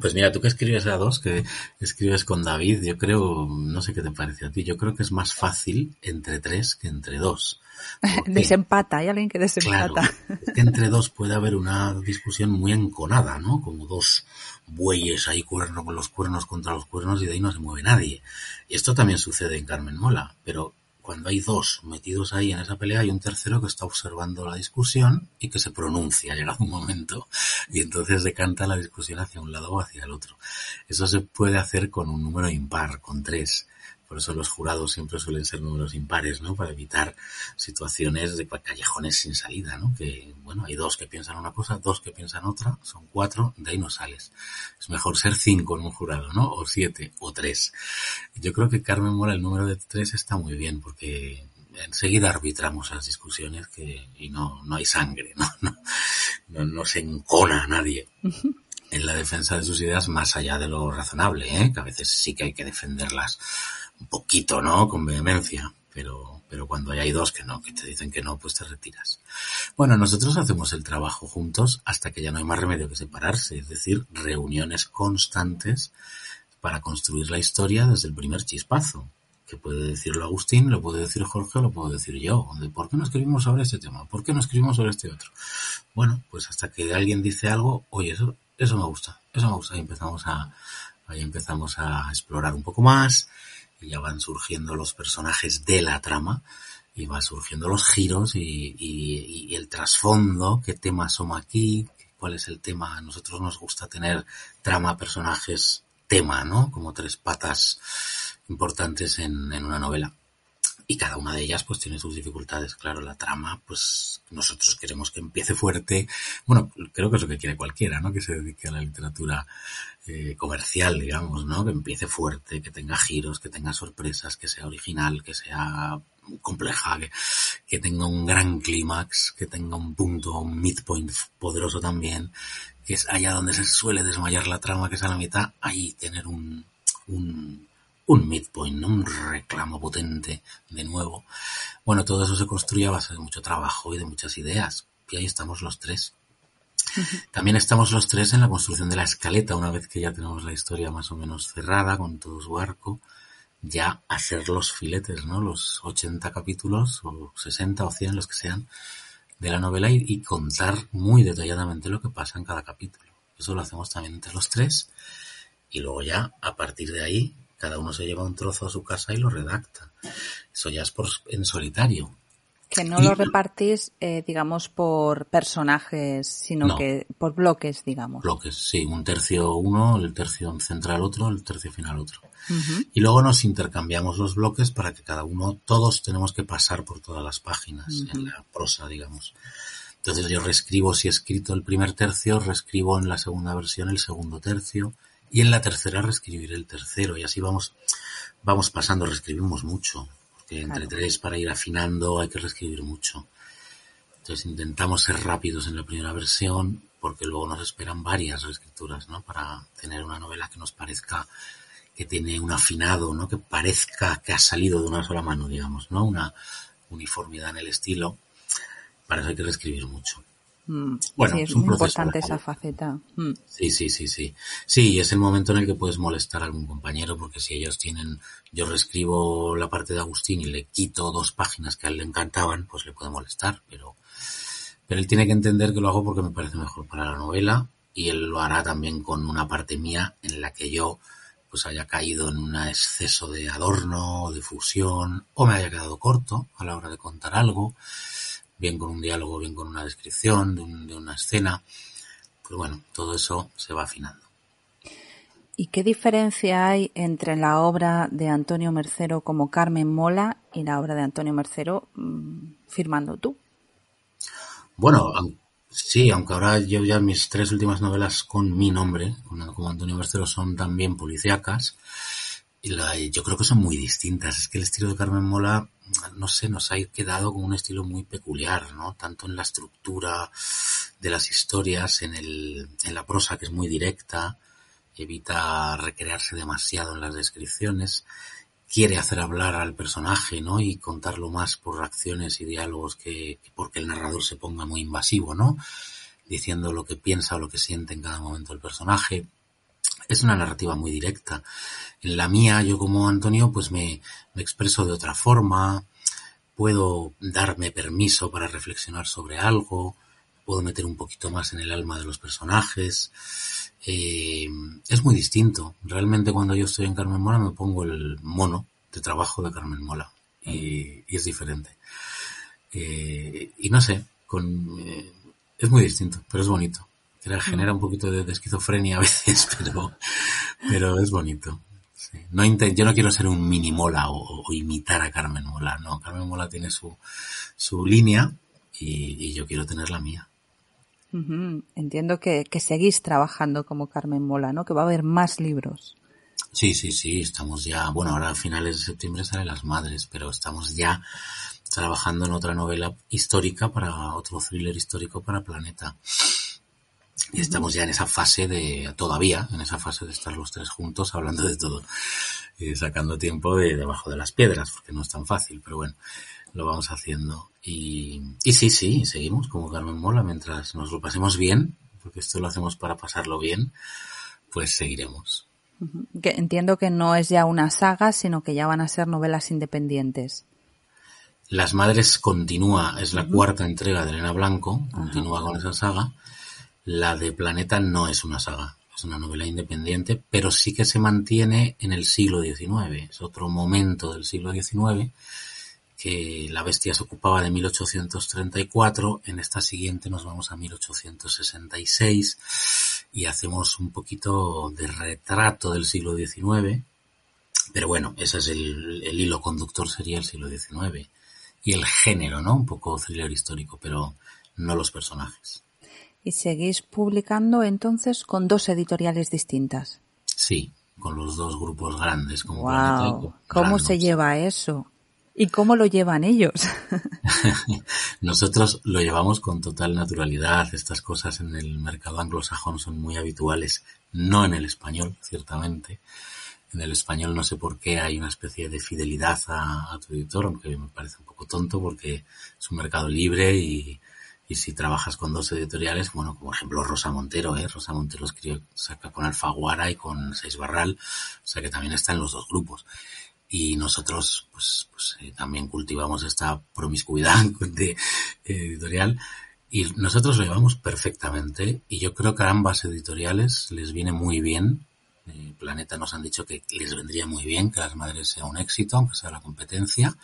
Pues mira, tú que escribes a dos, que escribes con David, yo creo, no sé qué te parece a ti, yo creo que es más fácil entre tres que entre dos. <laughs> Desempata, hay alguien que Claro, desempata. es que entre dos puede haber una discusión muy enconada, ¿no? Como dos bueyes ahí cuerno con los cuernos contra los cuernos y de ahí no se mueve nadie. Y esto también sucede en Carmen Mola, pero cuando hay dos metidos ahí en esa pelea hay un tercero que está observando la discusión y que se pronuncia llegado un momento y entonces decanta la discusión hacia un lado o hacia el otro. Eso se puede hacer con un número impar, con tres. Por eso los jurados siempre suelen ser números impares, ¿no? Para evitar situaciones de callejones sin salida, ¿no? Que, bueno, hay dos que piensan una cosa, dos que piensan otra, son cuatro, de ahí no sales. Es mejor ser cinco en un jurado, ¿no? O siete, o tres. Yo creo que Carmen Mola, el número de tres está muy bien, porque enseguida arbitramos las discusiones que, y no, no hay sangre. <laughs> No, no, no se encona a nadie en la defensa de sus ideas más allá de lo razonable, ¿eh? que a veces sí que hay que defenderlas un poquito, ¿no? Con vehemencia, pero, pero cuando hay dos que no, que te dicen que no, pues te retiras. Bueno, nosotros hacemos el trabajo juntos hasta que ya no hay más remedio que separarse, es decir, reuniones constantes para construir la historia desde el primer chispazo. Que puede decirlo Agustín, lo puede decir Jorge, lo puedo decir yo. De ¿Por qué no escribimos sobre este tema? ¿Por qué no escribimos sobre este otro? Bueno, pues hasta que alguien dice algo, oye, eso, eso me gusta, eso me gusta. Y empezamos a, ahí empezamos a explorar un poco más ya van surgiendo los personajes de la trama y van surgiendo los giros y, el trasfondo, qué temas somos aquí, cuál es el tema. A nosotros nos gusta tener trama, personajes, tema, ¿no? Como tres patas importantes en una novela. Y cada una de ellas pues tiene sus dificultades. Claro, la trama, pues nosotros queremos que empiece fuerte. Bueno, creo que es lo que quiere cualquiera, ¿no? Que se dedique a la literatura eh, comercial, digamos, ¿no? Que empiece fuerte, que tenga giros, que tenga sorpresas, que sea original, que sea compleja, que, tenga un gran clímax, que tenga un punto, un midpoint poderoso también, que es allá donde se suele desmayar la trama, que es a la mitad, ahí tener un, un, un midpoint, ¿no? un reclamo potente de nuevo. Bueno, todo eso se construye a base de mucho trabajo y de muchas ideas. Y ahí estamos los tres. También estamos los tres en la construcción de la escaleta, una vez que ya tenemos la historia más o menos cerrada con todo su arco, ya hacer los filetes, ¿no? Los 80 capítulos, o 60 o 100, los que sean, de la novela y, y contar muy detalladamente lo que pasa en cada capítulo. Eso lo hacemos también entre los tres y luego ya, a partir de ahí, cada uno se lleva un trozo a su casa y lo redacta. Eso ya es por, en solitario. Que no lo repartís, eh, digamos, por personajes, sino No. que por bloques, digamos. Bloques, sí, un tercio uno, el tercio central otro, el tercio final otro. Y luego nos intercambiamos los bloques para que cada uno, todos tenemos que pasar por todas las páginas en la prosa, digamos. Entonces yo reescribo, si he escrito el primer tercio, reescribo en la segunda versión el segundo tercio y en la tercera reescribiré el tercero y así vamos, vamos pasando, reescribimos mucho, porque entre Claro. tres para ir afinando hay que reescribir mucho. Entonces intentamos ser rápidos en la primera versión porque luego nos esperan varias reescrituras, ¿no? Para tener una novela que nos parezca que tiene un afinado, ¿no? Que parezca que ha salido de una sola mano, digamos, ¿no? Una uniformidad en el estilo. Para eso hay que reescribir mucho. Mm, Bueno, sí, es muy proceso importante esa faceta. Mm. Sí, sí, sí, sí. Sí, es el momento en el que puedes molestar a algún compañero, porque si ellos tienen, yo reescribo la parte de Agustín y le quito dos páginas que a él le encantaban, pues le puede molestar, pero, pero él tiene que entender que lo hago porque me parece mejor para la novela y él lo hará también con una parte mía en la que yo pues haya caído en un exceso de adorno, de fusión, o me haya quedado corto a la hora de contar algo, bien con un diálogo, bien con una descripción de, un- de una escena. Pues bueno, todo eso se va afinando. ¿Y qué diferencia hay entre la obra de Antonio Mercero como Carmen Mola y la obra de Antonio Mercero mm, firmando tú? Bueno, sí, aunque ahora yo ya mis tres últimas novelas con mi nombre, como Antonio Mercero, son también policíacas. Yo creo que son muy distintas. Es que el estilo de Carmen Mola, no sé, nos ha quedado con un estilo muy peculiar, ¿no? Tanto en la estructura de las historias, en, el, en la prosa que es muy directa, evita recrearse demasiado en las descripciones, quiere hacer hablar al personaje, ¿no? Y contarlo más por acciones y diálogos que, que porque el narrador se ponga muy invasivo, ¿no? Diciendo lo que piensa o lo que siente en cada momento el personaje. Es una narrativa muy directa. En la mía, yo como Antonio, pues me, expreso de otra forma, puedo darme permiso para reflexionar sobre algo, puedo meter un poquito más en el alma de los personajes. Eh, es muy distinto. Realmente cuando yo estoy en Carmen Mola me pongo el mono de trabajo de Carmen Mola y, y es diferente. Eh, y no sé, con, eh, es muy distinto, pero es bonito. Genera- Genera un poquito de, de esquizofrenia a veces, <laughs> pero, pero es bonito. No yo no quiero ser un mini Mola o, imitar a Carmen Mola. No, Carmen Mola tiene su, su línea y, yo quiero tener la mía. Entiendo que, que seguís trabajando como Carmen Mola, ¿no? Que va a haber más libros. Sí, sí, sí, estamos ya, bueno, ahora a finales de septiembre sale Las Madres, pero estamos ya trabajando en otra novela histórica para otro thriller histórico para Planeta. Y estamos ya en esa fase de, todavía, en esa fase de estar los tres juntos hablando de todo, y sacando tiempo de debajo de las piedras, porque no es tan fácil, pero bueno, lo vamos haciendo. Y, y sí, sí, seguimos como Carmen Mola mientras nos lo pasemos bien, porque esto lo hacemos para pasarlo bien, pues seguiremos. Que entiendo que no es ya una saga, sino que ya van a ser novelas independientes. Las Madres continúa, es la cuarta entrega de Elena Blanco, continúa con esa saga. La de Planeta no es una saga, es una novela independiente, pero sí que se mantiene en el siglo XIX. Es otro momento del siglo XIX que la bestia se ocupaba de 1834, en esta siguiente nos vamos a 1866 y hacemos un poquito de retrato del siglo XIX, pero bueno, ese es el, hilo conductor sería el siglo XIX y el género, ¿no? Un poco thriller histórico, pero no los personajes. ¿Y seguís publicando entonces con dos editoriales distintas? Sí, con los dos grupos grandes como wow. ¿Cómo se lleva eso? ¿Y cómo lo llevan ellos? <laughs> Nosotros lo llevamos con total naturalidad. Estas cosas en el mercado anglosajón son muy habituales, no en el español, ciertamente. En el español no sé por qué hay una especie de fidelidad a, tu editor, aunque me parece un poco tonto porque es un mercado libre y, y si trabajas con dos editoriales, bueno, como ejemplo Rosa Montero, ¿eh? Rosa Montero saca con Alfaguara y con Seis Barral, o sea que también está en los dos grupos y nosotros pues, pues eh, también cultivamos esta promiscuidad <laughs> de, editorial y nosotros lo llevamos perfectamente y yo creo que a ambas editoriales les viene muy bien. Eh, Planeta nos han dicho que les vendría muy bien que las madres sea un éxito, aunque sea la competencia,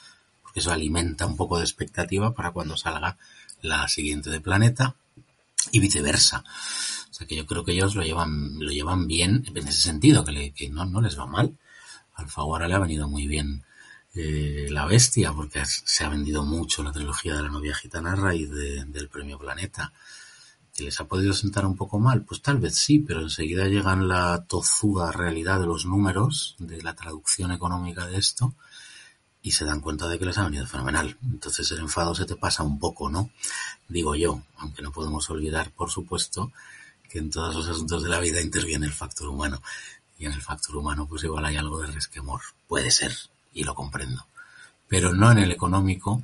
porque eso alimenta un poco de expectativa para cuando salga la siguiente de Planeta y viceversa. O sea que yo creo que ellos lo llevan, lo llevan bien en ese sentido, que, que no, no les va mal. Alfaguara le ha venido muy bien eh, La Bestia, porque se ha vendido mucho la trilogía de la novia gitana a raíz del premio Planeta. ¿Que les ha podido sentar un poco mal? Pues tal vez sí, pero enseguida llegan la tozuda realidad de los números, de la traducción económica de esto, y se dan cuenta de que les ha venido fenomenal. Entonces el enfado se te pasa un poco, ¿no? Digo yo, aunque no podemos olvidar, por supuesto, que en todos los asuntos de la vida interviene el factor humano y en el factor humano pues igual hay algo de resquemor. Puede ser, y lo comprendo. Pero no en el económico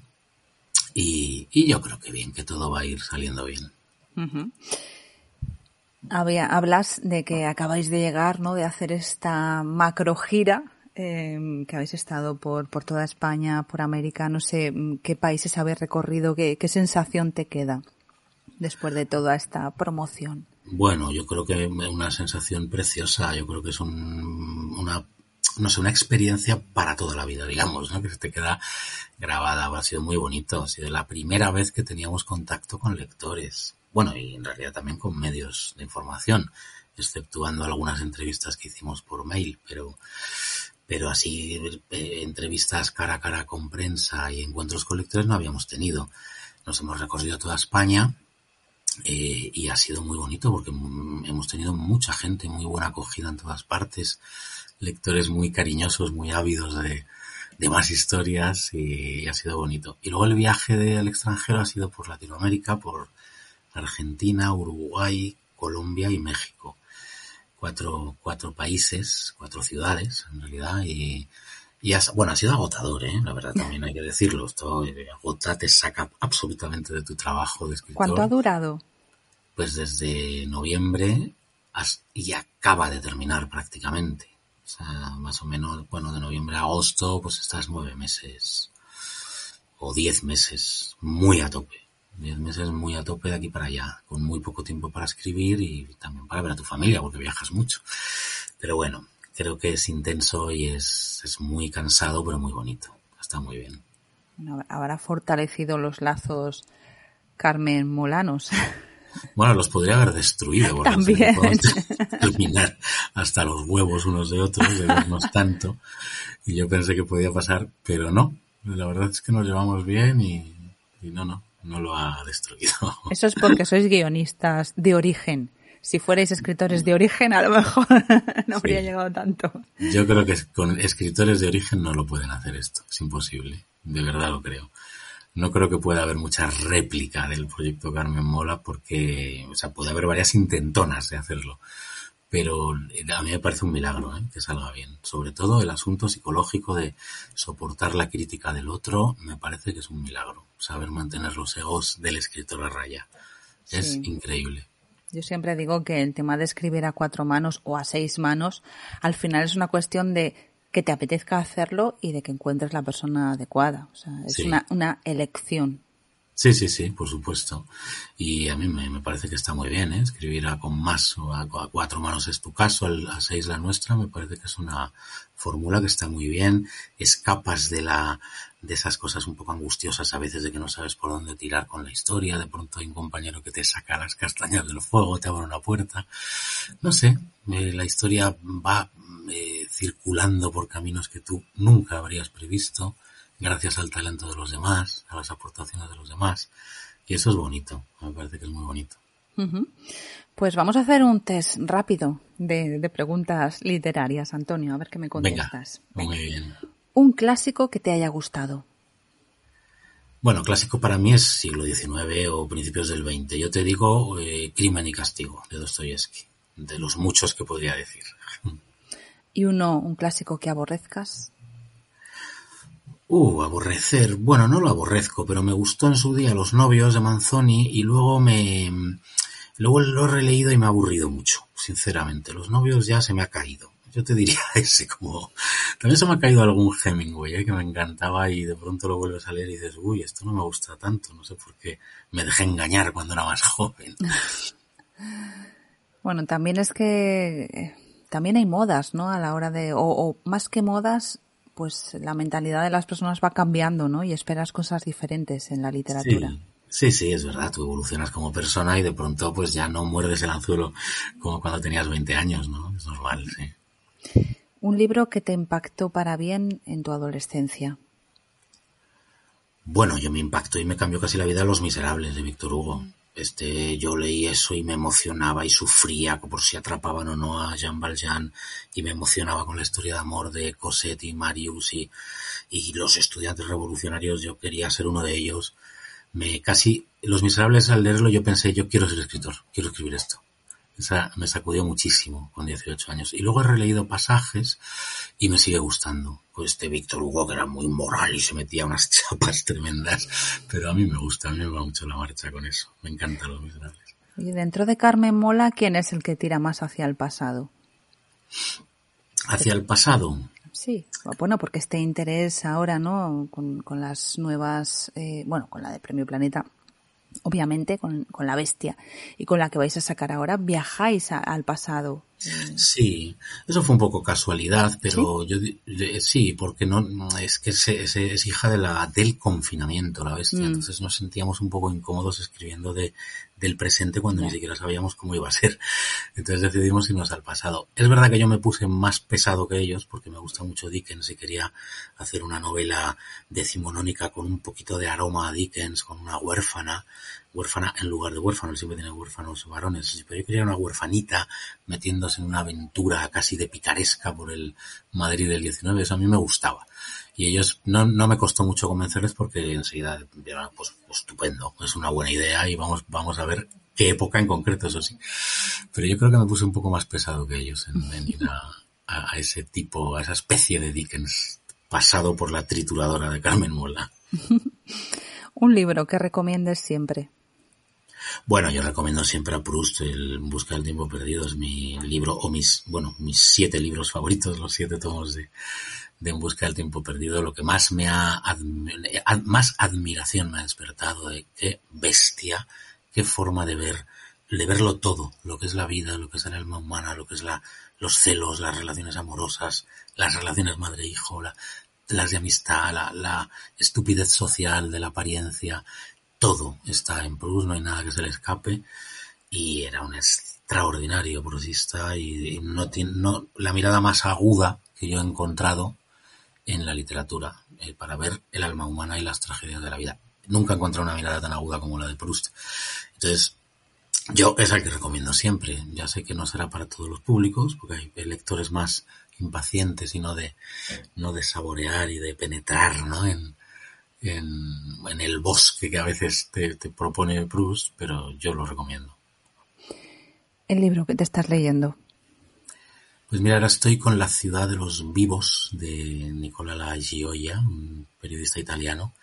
y, yo creo que bien, que todo va a ir saliendo bien. hablas de que acabáis de llegar, ¿no? De hacer esta macro gira em, que habéis estado por, por toda España, por América, no sé mm, qué países habéis recorrido, qué, qué sensación te queda después de toda esta promoción. Bueno, yo creo que una sensación preciosa, yo creo que es una, no sé, una experiencia para toda la vida, digamos, ¿no? Que se te queda grabada, ha sido muy bonito, ha sido la primera vez que teníamos contacto con lectores, bueno, y en realidad también con medios de información, exceptuando algunas entrevistas que hicimos por mail, pero, pero así, eh, entrevistas cara a cara con prensa y encuentros con lectores no habíamos tenido. Nos hemos recorrido toda España, eh, y ha sido muy bonito porque hemos tenido mucha gente, muy buena acogida en todas partes, lectores muy cariñosos, muy ávidos de, más historias y, ha sido bonito. Y luego el viaje del extranjero ha sido por Latinoamérica, por Argentina, Uruguay, Colombia y México. Cuatro, cuatro países, cuatro ciudades en realidad y, y bueno, ha sido agotador, ¿eh? la verdad también hay que decirlo. Esto eh, agota, te saca absolutamente de tu trabajo de escritor. ¿Cuánto ha durado? Pues desde noviembre y acaba de terminar prácticamente. O sea, más o menos, bueno, de noviembre a agosto, pues estás nueve meses o diez meses muy a tope. Diez meses muy a tope de aquí para allá, con muy poco tiempo para escribir y también para ver a tu familia, porque viajas mucho. Pero bueno, creo que es intenso y es, es muy cansado, pero muy bonito. Está muy bien. habrá fortalecido los lazos Carmen Molanos. Bueno, los podría haber destruido. También. Terminar hasta los huevos unos de otros, de vernos tanto. Y yo pensé que podía pasar, pero no. La verdad es que nos llevamos bien y, y no, no, no lo ha destruido. <laughs> Eso es porque sois guionistas de origen si fuerais escritores de origen, a lo mejor <laughs> no habría llegado tanto. Yo creo que con escritores de origen no lo pueden hacer esto. Es imposible. De verdad lo creo. No creo que pueda haber mucha réplica del proyecto Carmen Mola porque, o sea, puede haber varias intentonas de hacerlo. Pero a mí me parece un milagro ¿eh? que salga bien. Sobre todo el asunto psicológico de soportar la crítica del otro, me parece que es un milagro. Saber mantener los egos del escritor a raya. Es increíble. Yo siempre digo que el tema de escribir a cuatro manos o a seis manos, al final es una cuestión de que te apetezca hacerlo y de que encuentres la persona adecuada. O sea, es una, una elección. Sí, sí, sí, por supuesto. Y a mí me, parece que está muy bien, ¿eh? Escribir a con más o a, cuatro manos es tu caso, a seis la nuestra, me parece que es una fórmula que está muy bien. Escapas de la, de esas cosas un poco angustiosas a veces de que no sabes por dónde tirar con la historia, de pronto hay un compañero que te saca las castañas del fuego, te abre una puerta. No sé, eh, la historia va eh, circulando por caminos que tú nunca habrías previsto, gracias al talento de los demás, a las aportaciones de los demás. Y eso es bonito, me parece que es muy bonito. Pues vamos a hacer un test rápido de, preguntas literarias, Antonio, a ver qué me contestas. muy bien un clásico que te haya gustado. Bueno, clásico para mí es siglo XIX o principios del XX. Yo te digo eh, Crimen y Castigo de Dostoyevsky, de los muchos que podría decir. ¿Y uno, un clásico que aborrezcas? Uh, aborrecer. Bueno, no lo aborrezco, pero me gustó en su día Los novios de Manzoni y luego me... Luego lo he releído y me ha aburrido mucho, sinceramente. Los novios ya se me ha caído yo te diría <laughs> ese como... También se me ha caído algún Hemingway ¿eh? que me encantaba y de pronto lo vuelves a leer y dices, uy, esto no me gusta tanto, no sé por qué me dejé engañar cuando era más joven. <laughs> Bueno, también es que también hay modas, ¿no? A la hora de, o, más que modas, pues la mentalidad de las personas va cambiando, ¿no? Y esperas cosas diferentes en la literatura. Sí, sí, es verdad, tú evolucionas como persona y de pronto pues ya no muerdes el anzuelo como cuando tenías 20 años, ¿no? Es normal, sí. Un libro que te impactó para bien en tu adolescencia. Bueno, yo me impactó y me cambió casi la vida Los Miserables de Víctor Hugo. Este, yo leí eso y me emocionaba y sufría por si atrapaban o no a Jean Valjean y me emocionaba con la historia de amor de Cosette y Marius y, y los estudiantes revolucionarios. Yo quería ser uno de ellos. Me casi, Los Miserables al leerlo yo pensé, yo quiero ser escritor, quiero escribir esto. Esa me sacudió muchísimo con 18 años. Y luego he releído pasajes y me sigue gustando. Pues este Víctor Hugo que era muy moral y se metía unas <laughs> chapas tremendas. Pero a mí me gusta, a mí me va mucho la marcha con eso. Me encantan los miserables. Y dentro de Carmen Mola, ¿quién es el que tira más hacia el pasado? ¿Hacia el pasado? Sí, bueno, porque este interés ahora, ¿no? Con, con las nuevas, eh, bueno, con la de Premio Planeta, obviamente con, con, la bestia y con la que vais a sacar ahora, viajáis al pasado. Sí, eso fue un poco casualidad, pero yo sí, porque no es que es, es, hija de la del confinamiento, la bestia, mm. entonces nos sentíamos un poco incómodos escribiendo de, del presente cuando ni siquiera sabíamos cómo iba a ser. Entonces decidimos irnos al pasado. Es verdad que yo me puse más pesado que ellos porque me gusta mucho Dickens y quería hacer una novela decimonónica con un poquito de aroma a Dickens, con una huérfana, huérfana en lugar de huérfano, siempre tiene huérfanos varones, pero yo quería una huérfanita metiéndose en una aventura casi de picaresca por el Madrid del 19, eso a mí me gustaba y ellos no, no me costó mucho convencerles porque enseguida pues, pues, estupendo, es una buena idea y vamos, vamos a ver qué época en concreto, eso sí. Pero yo creo que me puse un poco más pesado que ellos en, ir a, a, ese tipo, a esa especie de Dickens pasado por la trituradora de Carmen Mola. <laughs> un libro que recomiendes siempre. Bueno, yo recomiendo siempre a Proust, el Busca del tiempo perdido, es mi libro, o mis, bueno, mis siete libros favoritos, los siete tomos de, de En busca del tiempo perdido, lo que más me ha, más admiración me ha despertado de qué bestia, qué forma de ver, de verlo todo, lo que es la vida, lo que es el alma humana, lo que es la, los celos, las relaciones amorosas, las relaciones madre-hijo, las de amistad, la, la estupidez social de la apariencia, todo está en Proust, no hay nada que se le escape. Y era un extraordinario prosista y, no tiene no, la mirada más aguda que yo he encontrado en la literatura eh, para ver el alma humana y las tragedias de la vida. Nunca he una mirada tan aguda como la de Proust. Entonces, yo es el que recomiendo siempre. Ya sé que no será para todos los públicos, porque hay lectores más impacientes y no de, no de saborear y de penetrar ¿no? en, en, el bosque que a veces te, te propone Proust, pero yo lo recomiendo. El libro que te estás leyendo. Pues mira, ahora estoy con La ciudad de los vivos de Nicola Gioia, un periodista italiano,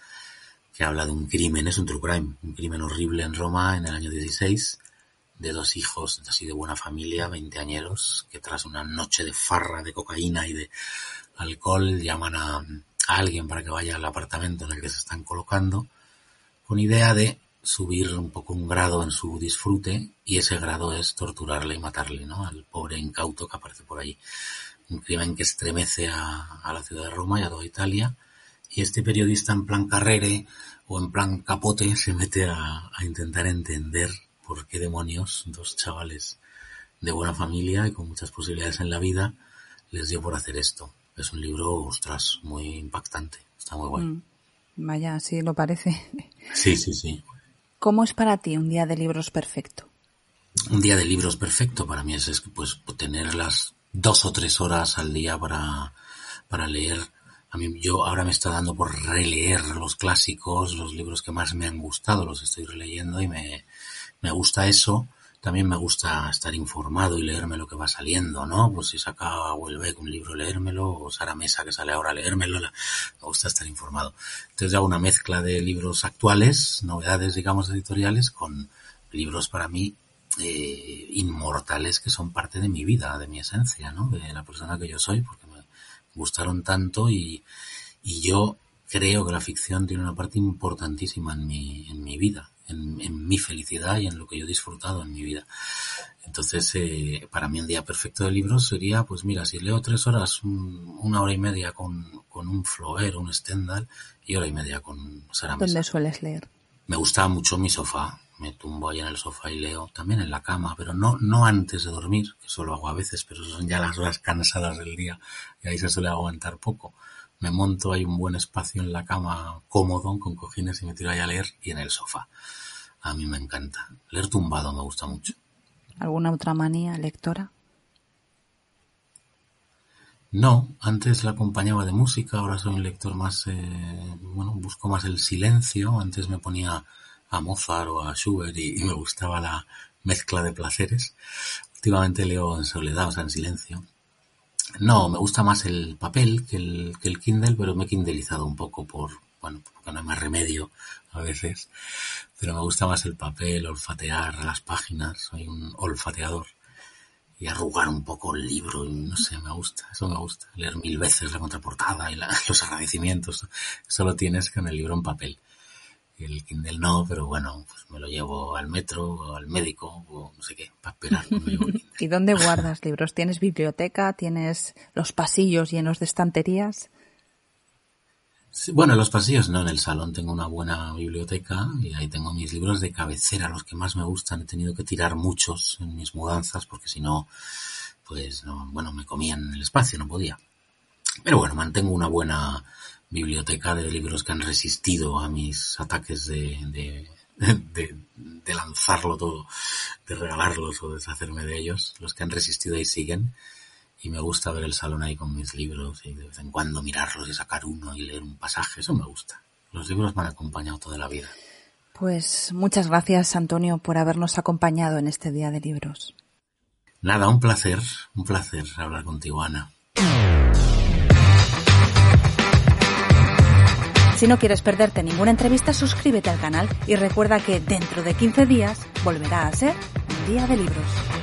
que habla de un crimen, es un true crime, un crimen horrible en Roma en el año 16, de dos hijos así de buena familia, veinteañeros, que tras una noche de farra, de cocaína y de alcohol llaman a, a alguien para que vaya al apartamento en el que se están colocando, con idea de subir un poco un grado en su disfrute y ese grado es torturarle y matarle, ¿no? Al pobre incauto que aparece por ahí. Un crimen que estremece a, a la ciudad de Roma y a toda Italia y este periodista en plan carrere o en plan capote se mete a, a intentar entender por qué demonios dos chavales de buena familia y con muchas posibilidades en la vida les dio por hacer esto. Es un libro, ostras, muy impactante. Está muy bueno. Mm. Vaya, sí lo parece. Sí, sí, sí. ¿Cómo es para ti un día de libros perfecto? Un día de libros perfecto para mí es, pues tener las dos o tres horas al día para, para leer. A mí yo ahora me está dando por releer los clásicos, los libros que más me han gustado, los estoy releyendo y me, me gusta eso también me gusta estar informado y leerme lo que va saliendo, ¿no? Pues si saca Huelbeck un libro, leérmelo, o Sara Mesa que sale ahora, leérmelo, me gusta estar informado. Entonces hago una mezcla de libros actuales, novedades, digamos, editoriales, con libros para mí eh, inmortales que son parte de mi vida, de mi esencia, ¿no? De la persona que yo soy, porque me gustaron tanto y, y yo creo que la ficción tiene una parte importantísima en mi, en mi vida en, mi felicidad y en lo que yo he disfrutado en mi vida. Entonces, eh, para mí un día perfecto de libros sería, pues mira, si leo tres horas, una hora y media con, con un Flaubert, un Stendhal y hora y media con Sara ¿Dónde sueles leer? Me gusta mucho mi sofá. Me tumbo ahí en el sofá y leo también en la cama, pero no, no antes de dormir, que eso lo hago a veces, pero son ya las horas cansadas del día y ahí se suele aguantar poco me monto, hay un buen espacio en la cama cómodo, con cojines y me tiro ahí a leer y en el sofá. A mí me encanta. Leer tumbado me gusta mucho. ¿Alguna otra manía lectora? No, antes la acompañaba de música, ahora soy un lector más, eh, bueno, busco más el silencio. Antes me ponía a Mozart o a Schubert y, y me gustaba la mezcla de placeres. Últimamente leo en soledad, o sea, en silencio. No, me gusta más el papel que el, que el Kindle, pero me he kindleizado un poco por, bueno, porque no hay más remedio a veces. Pero me gusta más el papel, olfatear las páginas, soy un olfateador. Y arrugar un poco el libro, no sé, me gusta, eso me gusta. Leer mil veces la contraportada y <laughs> los agradecimientos. Eso lo tienes con el libro en papel el Kindle no, pero bueno, pues me lo llevo al metro o al médico o no sé qué, para esperar. <laughs> ¿Y dónde guardas libros? ¿Tienes biblioteca? ¿Tienes los pasillos llenos de estanterías? bueno, en los pasillos no, en el salón tengo una buena biblioteca y ahí tengo mis libros de cabecera, los que más me gustan. He tenido que tirar muchos en mis mudanzas porque si no, pues no, bueno, me comían el espacio, no podía. Pero bueno, mantengo una buena biblioteca de libros que han resistido a mis ataques de, de, de, lanzarlo todo, de regalarlos o deshacerme de ellos. Los que han resistido ahí siguen. Y me gusta ver el salón ahí con mis libros y de vez en cuando mirarlos y sacar uno y leer un pasaje. Eso me gusta. Los libros me han acompañado toda la vida. Pues muchas gracias, Antonio, por habernos acompañado en este día de libros. Nada, un placer, un placer hablar contigo, Ana. Si no quieres perderte ninguna entrevista, suscríbete al canal y recuerda que dentro de 15 días volverá a ser un día de libros.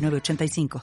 906985.